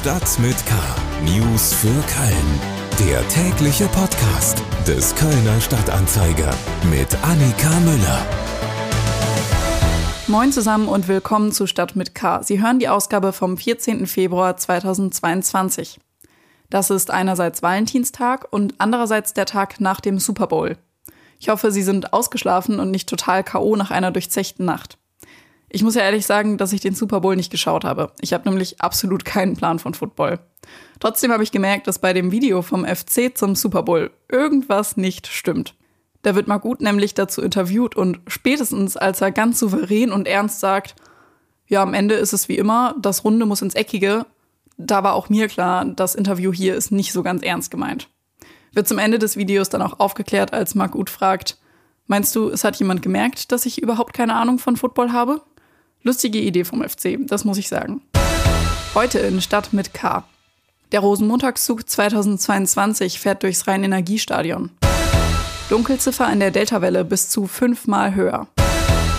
Stadt mit K. News für Köln. Der tägliche Podcast des Kölner Stadtanzeiger mit Annika Müller. Moin zusammen und willkommen zu Stadt mit K. Sie hören die Ausgabe vom 14. Februar 2022. Das ist einerseits Valentinstag und andererseits der Tag nach dem Super Bowl. Ich hoffe, Sie sind ausgeschlafen und nicht total K.O. nach einer durchzechten Nacht. Ich muss ja ehrlich sagen, dass ich den Super Bowl nicht geschaut habe. Ich habe nämlich absolut keinen Plan von Football. Trotzdem habe ich gemerkt, dass bei dem Video vom FC zum Super Bowl irgendwas nicht stimmt. Da wird Margut nämlich dazu interviewt und spätestens als er ganz souverän und ernst sagt, ja, am Ende ist es wie immer, das Runde muss ins Eckige, da war auch mir klar, das Interview hier ist nicht so ganz ernst gemeint. Wird zum Ende des Videos dann auch aufgeklärt, als Margut fragt, meinst du, es hat jemand gemerkt, dass ich überhaupt keine Ahnung von Football habe? Lustige Idee vom FC, das muss ich sagen. Heute in Stadt mit K. Der Rosenmontagszug 2022 fährt durchs Rhein-Energiestadion. Dunkelziffer in der Deltawelle bis zu fünfmal höher.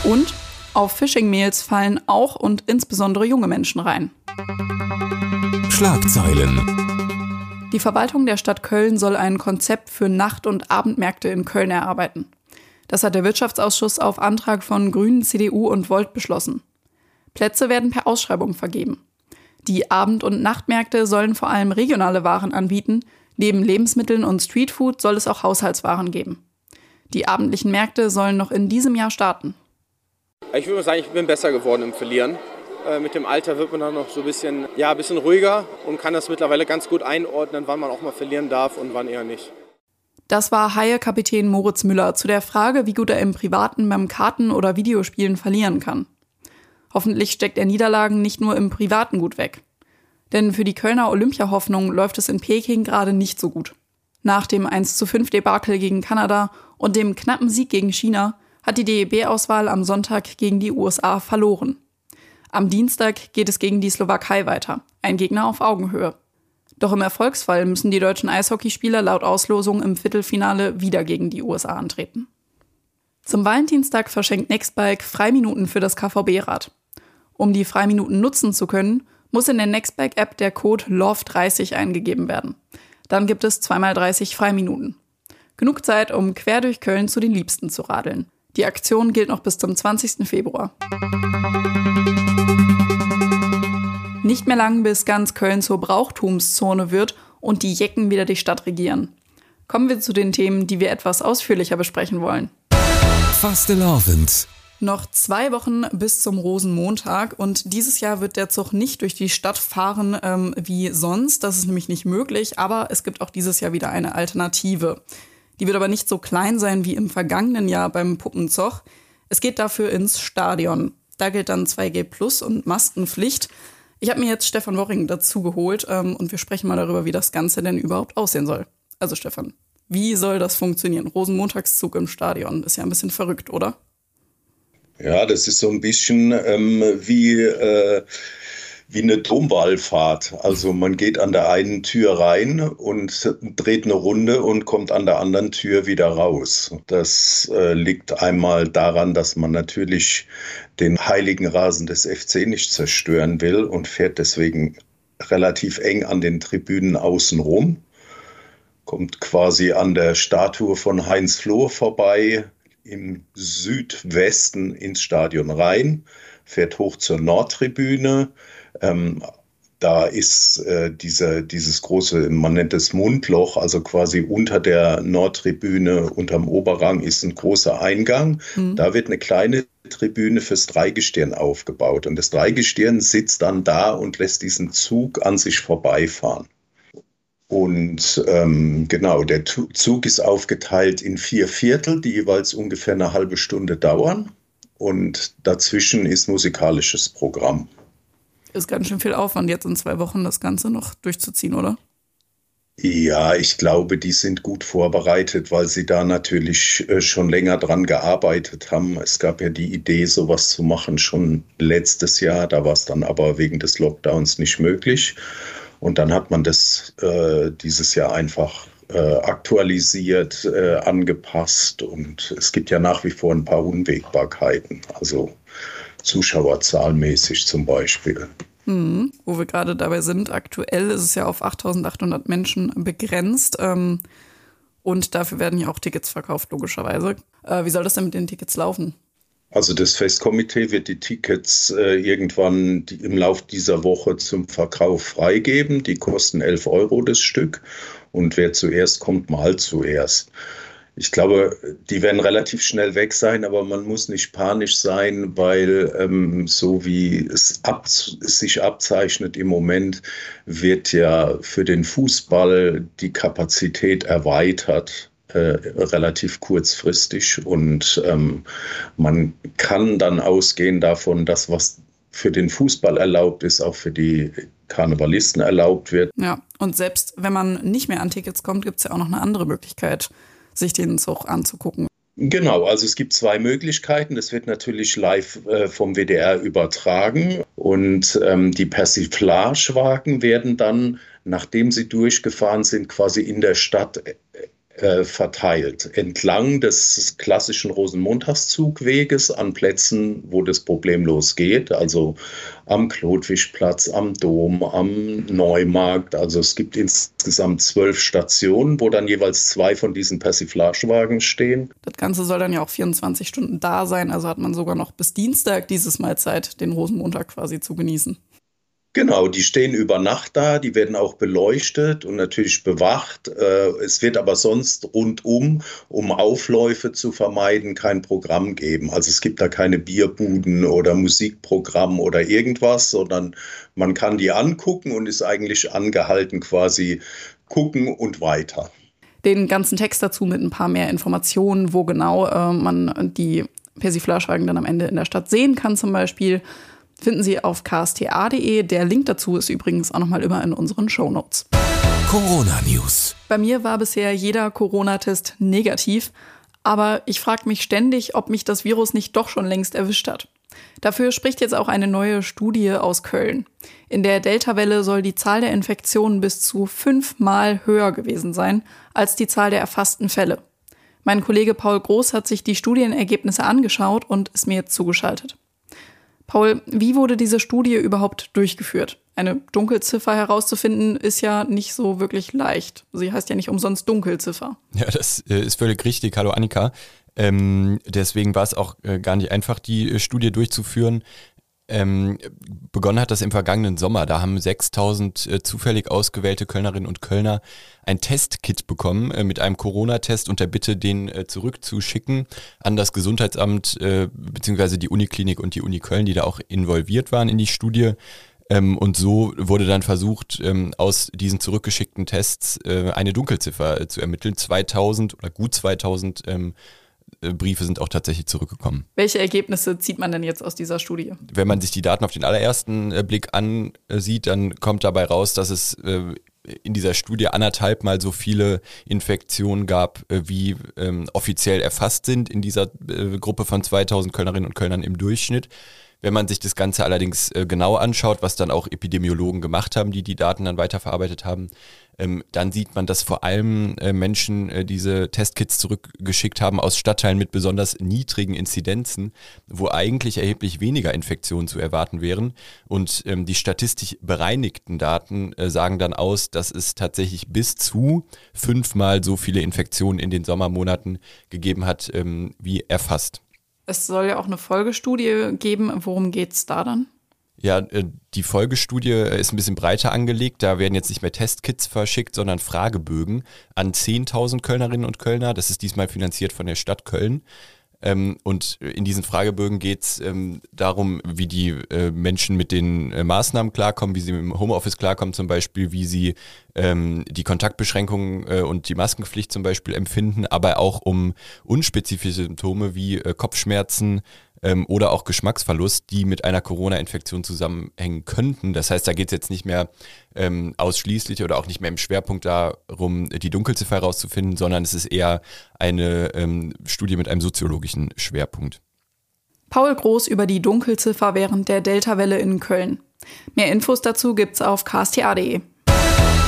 Und auf Phishing-Mails fallen auch und insbesondere junge Menschen rein. Schlagzeilen. Die Verwaltung der Stadt Köln soll ein Konzept für Nacht- und Abendmärkte in Köln erarbeiten. Das hat der Wirtschaftsausschuss auf Antrag von Grünen, CDU und Volt beschlossen. Plätze werden per Ausschreibung vergeben. Die Abend- und Nachtmärkte sollen vor allem regionale Waren anbieten. Neben Lebensmitteln und Streetfood soll es auch Haushaltswaren geben. Die abendlichen Märkte sollen noch in diesem Jahr starten. Ich würde mal sagen, ich bin besser geworden im Verlieren. Äh, mit dem Alter wird man dann noch so ein bisschen, ja, ein bisschen ruhiger und kann das mittlerweile ganz gut einordnen, wann man auch mal verlieren darf und wann eher nicht. Das war Haie-Kapitän Moritz Müller zu der Frage, wie gut er im Privaten beim Karten- oder Videospielen verlieren kann. Hoffentlich steckt er Niederlagen nicht nur im Privaten gut weg. Denn für die Kölner Olympia-Hoffnung läuft es in Peking gerade nicht so gut. Nach dem 1 zu 5 Debakel gegen Kanada und dem knappen Sieg gegen China hat die DEB-Auswahl am Sonntag gegen die USA verloren. Am Dienstag geht es gegen die Slowakei weiter, ein Gegner auf Augenhöhe. Doch im Erfolgsfall müssen die deutschen Eishockeyspieler laut Auslosung im Viertelfinale wieder gegen die USA antreten. Zum Valentinstag verschenkt Nextbike Freiminuten für das KVB-Rad. Um die Freiminuten nutzen zu können, muss in der Nextbike-App der Code LOVE30 eingegeben werden. Dann gibt es zweimal 30 Freiminuten. Genug Zeit, um quer durch Köln zu den Liebsten zu radeln. Die Aktion gilt noch bis zum 20. Februar. Nicht mehr lang, bis ganz Köln zur Brauchtumszone wird und die Jecken wieder die Stadt regieren. Kommen wir zu den Themen, die wir etwas ausführlicher besprechen wollen. Fastelavend. Noch zwei Wochen bis zum Rosenmontag und dieses Jahr wird der Zug nicht durch die Stadt fahren ähm, wie sonst. Das ist nämlich nicht möglich, aber es gibt auch dieses Jahr wieder eine Alternative. Die wird aber nicht so klein sein wie im vergangenen Jahr beim Puppenzug. Es geht dafür ins Stadion. Da gilt dann 2G Plus und Maskenpflicht. Ich habe mir jetzt Stefan Worring dazu geholt ähm, und wir sprechen mal darüber, wie das Ganze denn überhaupt aussehen soll. Also Stefan, wie soll das funktionieren? Rosenmontagszug im Stadion ist ja ein bisschen verrückt, oder? Ja, das ist so ein bisschen ähm, wie, äh, wie eine Domwallfahrt. Also man geht an der einen Tür rein und dreht eine Runde und kommt an der anderen Tür wieder raus. Das äh, liegt einmal daran, dass man natürlich den heiligen Rasen des FC nicht zerstören will und fährt deswegen relativ eng an den Tribünen außen rum. Kommt quasi an der Statue von Heinz Flohr vorbei, im Südwesten ins Stadion rein, fährt hoch zur Nordtribüne. Ähm, da ist äh, diese, dieses große, man nennt es Mundloch, also quasi unter der Nordtribüne, unterm Oberrang ist ein großer Eingang. Mhm. Da wird eine kleine Tribüne fürs Dreigestirn aufgebaut. Und das Dreigestirn sitzt dann da und lässt diesen Zug an sich vorbeifahren. Und ähm, genau, der Zug ist aufgeteilt in vier Viertel, die jeweils ungefähr eine halbe Stunde dauern. Und dazwischen ist musikalisches Programm. Ist ganz schön viel Aufwand, jetzt in zwei Wochen das Ganze noch durchzuziehen, oder? Ja, ich glaube, die sind gut vorbereitet, weil sie da natürlich äh, schon länger dran gearbeitet haben. Es gab ja die Idee, sowas zu machen schon letztes Jahr. Da war es dann aber wegen des Lockdowns nicht möglich. Und dann hat man das äh, dieses Jahr einfach äh, aktualisiert, äh, angepasst. Und es gibt ja nach wie vor ein paar Unwägbarkeiten, also zuschauerzahlmäßig zum Beispiel. Hm, wo wir gerade dabei sind, aktuell ist es ja auf 8800 Menschen begrenzt. Ähm, und dafür werden ja auch Tickets verkauft, logischerweise. Äh, wie soll das denn mit den Tickets laufen? Also das Festkomitee wird die Tickets äh, irgendwann die, im Laufe dieser Woche zum Verkauf freigeben. Die kosten 11 Euro das Stück. Und wer zuerst kommt, mal zuerst. Ich glaube, die werden relativ schnell weg sein, aber man muss nicht panisch sein, weil ähm, so wie es, ab, es sich abzeichnet im Moment, wird ja für den Fußball die Kapazität erweitert äh, relativ kurzfristig und ähm, man kann dann ausgehen davon, dass was für den Fußball erlaubt ist, auch für die Karnevalisten erlaubt wird. Ja, und selbst wenn man nicht mehr an Tickets kommt, gibt es ja auch noch eine andere Möglichkeit, sich den Zug anzugucken. Genau, also es gibt zwei Möglichkeiten. Das wird natürlich live äh, vom WDR übertragen und ähm, die Persiflagewagen werden dann, nachdem sie durchgefahren sind, quasi in der Stadt äh, verteilt. Entlang des klassischen Rosenmontagszugweges an Plätzen, wo das problemlos geht, also am Klotwischplatz, am Dom, am Neumarkt. Also es gibt insgesamt zwölf Stationen, wo dann jeweils zwei von diesen Persiflagewagen stehen. Das Ganze soll dann ja auch 24 Stunden da sein, also hat man sogar noch bis Dienstag dieses Mal Zeit, den Rosenmontag quasi zu genießen. Genau, die stehen über Nacht da, die werden auch beleuchtet und natürlich bewacht. Äh, es wird aber sonst rundum, um Aufläufe zu vermeiden, kein Programm geben. Also es gibt da keine Bierbuden oder Musikprogramm oder irgendwas, sondern man kann die angucken und ist eigentlich angehalten quasi gucken und weiter. Den ganzen Text dazu mit ein paar mehr Informationen, wo genau äh, man die Persiflagewagen dann am Ende in der Stadt sehen kann zum Beispiel finden Sie auf ksta.de. Der Link dazu ist übrigens auch nochmal immer in unseren Shownotes. Corona News. Bei mir war bisher jeder Corona-Test negativ, aber ich frage mich ständig, ob mich das Virus nicht doch schon längst erwischt hat. Dafür spricht jetzt auch eine neue Studie aus Köln. In der Delta-Welle soll die Zahl der Infektionen bis zu fünfmal höher gewesen sein als die Zahl der erfassten Fälle. Mein Kollege Paul Groß hat sich die Studienergebnisse angeschaut und ist mir jetzt zugeschaltet. Paul, wie wurde diese Studie überhaupt durchgeführt? Eine Dunkelziffer herauszufinden ist ja nicht so wirklich leicht. Sie heißt ja nicht umsonst Dunkelziffer. Ja, das äh, ist völlig richtig. Hallo Annika. Ähm, deswegen war es auch äh, gar nicht einfach, die äh, Studie durchzuführen. Ähm, begonnen hat das im vergangenen Sommer. Da haben 6000 äh, zufällig ausgewählte Kölnerinnen und Kölner ein Testkit bekommen äh, mit einem Corona-Test und der Bitte, den äh, zurückzuschicken an das Gesundheitsamt äh, bzw. die Uniklinik und die Uni Köln, die da auch involviert waren in die Studie. Ähm, und so wurde dann versucht, ähm, aus diesen zurückgeschickten Tests äh, eine Dunkelziffer äh, zu ermitteln. 2000 oder gut 2000 ähm, äh, Briefe sind auch tatsächlich zurückgekommen. Welche Ergebnisse zieht man denn jetzt aus dieser Studie? Wenn man sich die Daten auf den allerersten äh, Blick ansieht, dann kommt dabei raus, dass es äh, in dieser Studie anderthalb mal so viele Infektionen gab, wie ähm, offiziell erfasst sind in dieser äh, Gruppe von 2000 Kölnerinnen und Kölnern im Durchschnitt. Wenn man sich das Ganze allerdings äh, genau anschaut, was dann auch Epidemiologen gemacht haben, die die Daten dann weiterverarbeitet haben, ähm, dann sieht man, dass vor allem äh, Menschen äh, diese Testkits zurückgeschickt haben aus Stadtteilen mit besonders niedrigen Inzidenzen, wo eigentlich erheblich weniger Infektionen zu erwarten wären. Und ähm, die statistisch bereinigten Daten äh, sagen dann aus, dass es tatsächlich bis zu fünfmal so viele Infektionen in den Sommermonaten gegeben hat, ähm, wie erfasst. Es soll ja auch eine Folgestudie geben. Worum geht es da dann? Ja, äh, die Folgestudie ist ein bisschen breiter angelegt. Da werden jetzt nicht mehr Testkits verschickt, sondern Fragebögen an 10.000 Kölnerinnen und Kölner. Das ist diesmal finanziert von der Stadt Köln. Ähm, und in diesen Fragebögen geht es ähm, darum, wie die äh, Menschen mit den äh, Maßnahmen klarkommen, wie sie dem Homeoffice klarkommen zum Beispiel, wie sie ähm, die Kontaktbeschränkungen äh, und die Maskenpflicht zum Beispiel empfinden, aber auch um unspezifische Symptome wie äh, Kopfschmerzen, ähm, oder auch Geschmacksverlust, die mit einer Corona-Infektion zusammenhängen könnten. Das heißt, da geht es jetzt nicht mehr ähm, ausschließlich oder auch nicht mehr im Schwerpunkt darum, die Dunkelziffer herauszufinden, sondern es ist eher eine ähm, Studie mit einem soziologischen Schwerpunkt. Paul Groß über die Dunkelziffer während der Delta-Welle in Köln. Mehr Infos dazu gibt's auf ksta.de.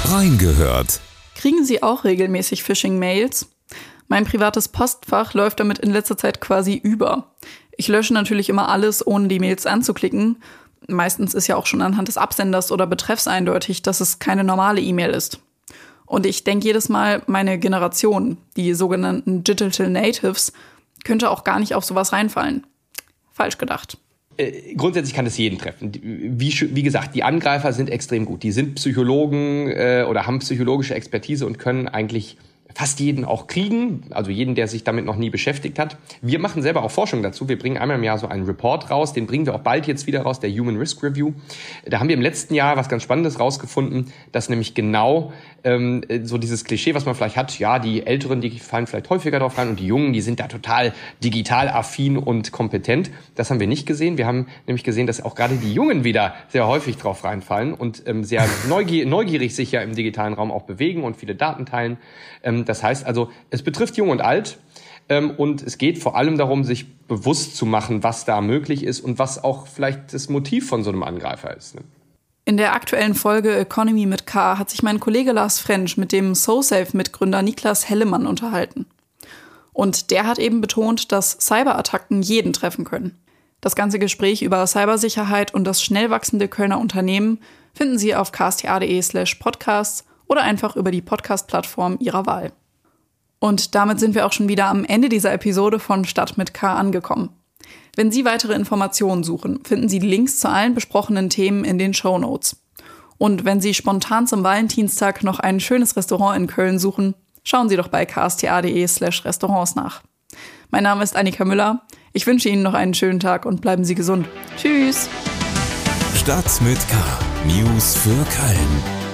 Reingehört. Kriegen Sie auch regelmäßig Phishing-Mails? Mein privates Postfach läuft damit in letzter Zeit quasi über. Ich lösche natürlich immer alles, ohne die Mails anzuklicken. Meistens ist ja auch schon anhand des Absenders oder Betreffs eindeutig, dass es keine normale E-Mail ist. Und ich denke jedes Mal, meine Generation, die sogenannten Digital Natives, könnte auch gar nicht auf sowas reinfallen. Falsch gedacht. Äh, grundsätzlich kann es jeden treffen. Wie, wie gesagt, die Angreifer sind extrem gut. Die sind Psychologen äh, oder haben psychologische Expertise und können eigentlich fast jeden auch kriegen, also jeden, der sich damit noch nie beschäftigt hat. Wir machen selber auch Forschung dazu. Wir bringen einmal im Jahr so einen Report raus, den bringen wir auch bald jetzt wieder raus, der Human Risk Review. Da haben wir im letzten Jahr was ganz Spannendes rausgefunden, dass nämlich genau ähm, so dieses Klischee, was man vielleicht hat, ja, die Älteren, die fallen vielleicht häufiger drauf rein und die Jungen, die sind da total digital affin und kompetent. Das haben wir nicht gesehen. Wir haben nämlich gesehen, dass auch gerade die Jungen wieder sehr häufig drauf reinfallen und ähm, sehr neugier neugierig sich ja im digitalen Raum auch bewegen und viele Daten teilen. Ähm, das heißt also, es betrifft Jung und Alt. Ähm, und es geht vor allem darum, sich bewusst zu machen, was da möglich ist und was auch vielleicht das Motiv von so einem Angreifer ist. Ne? In der aktuellen Folge Economy mit K hat sich mein Kollege Lars French mit dem SoSafe-Mitgründer Niklas Hellemann unterhalten. Und der hat eben betont, dass Cyberattacken jeden treffen können. Das ganze Gespräch über Cybersicherheit und das schnell wachsende Kölner Unternehmen finden Sie auf ksta.de slash podcasts oder einfach über die Podcast-Plattform Ihrer Wahl. Und damit sind wir auch schon wieder am Ende dieser Episode von Stadt mit K angekommen. Wenn Sie weitere Informationen suchen, finden Sie Links zu allen besprochenen Themen in den Show Notes. Und wenn Sie spontan zum Valentinstag noch ein schönes Restaurant in Köln suchen, schauen Sie doch bei ksta.de slash Restaurants nach. Mein Name ist Annika Müller. Ich wünsche Ihnen noch einen schönen Tag und bleiben Sie gesund. Tschüss. Stadt mit K. News für Köln.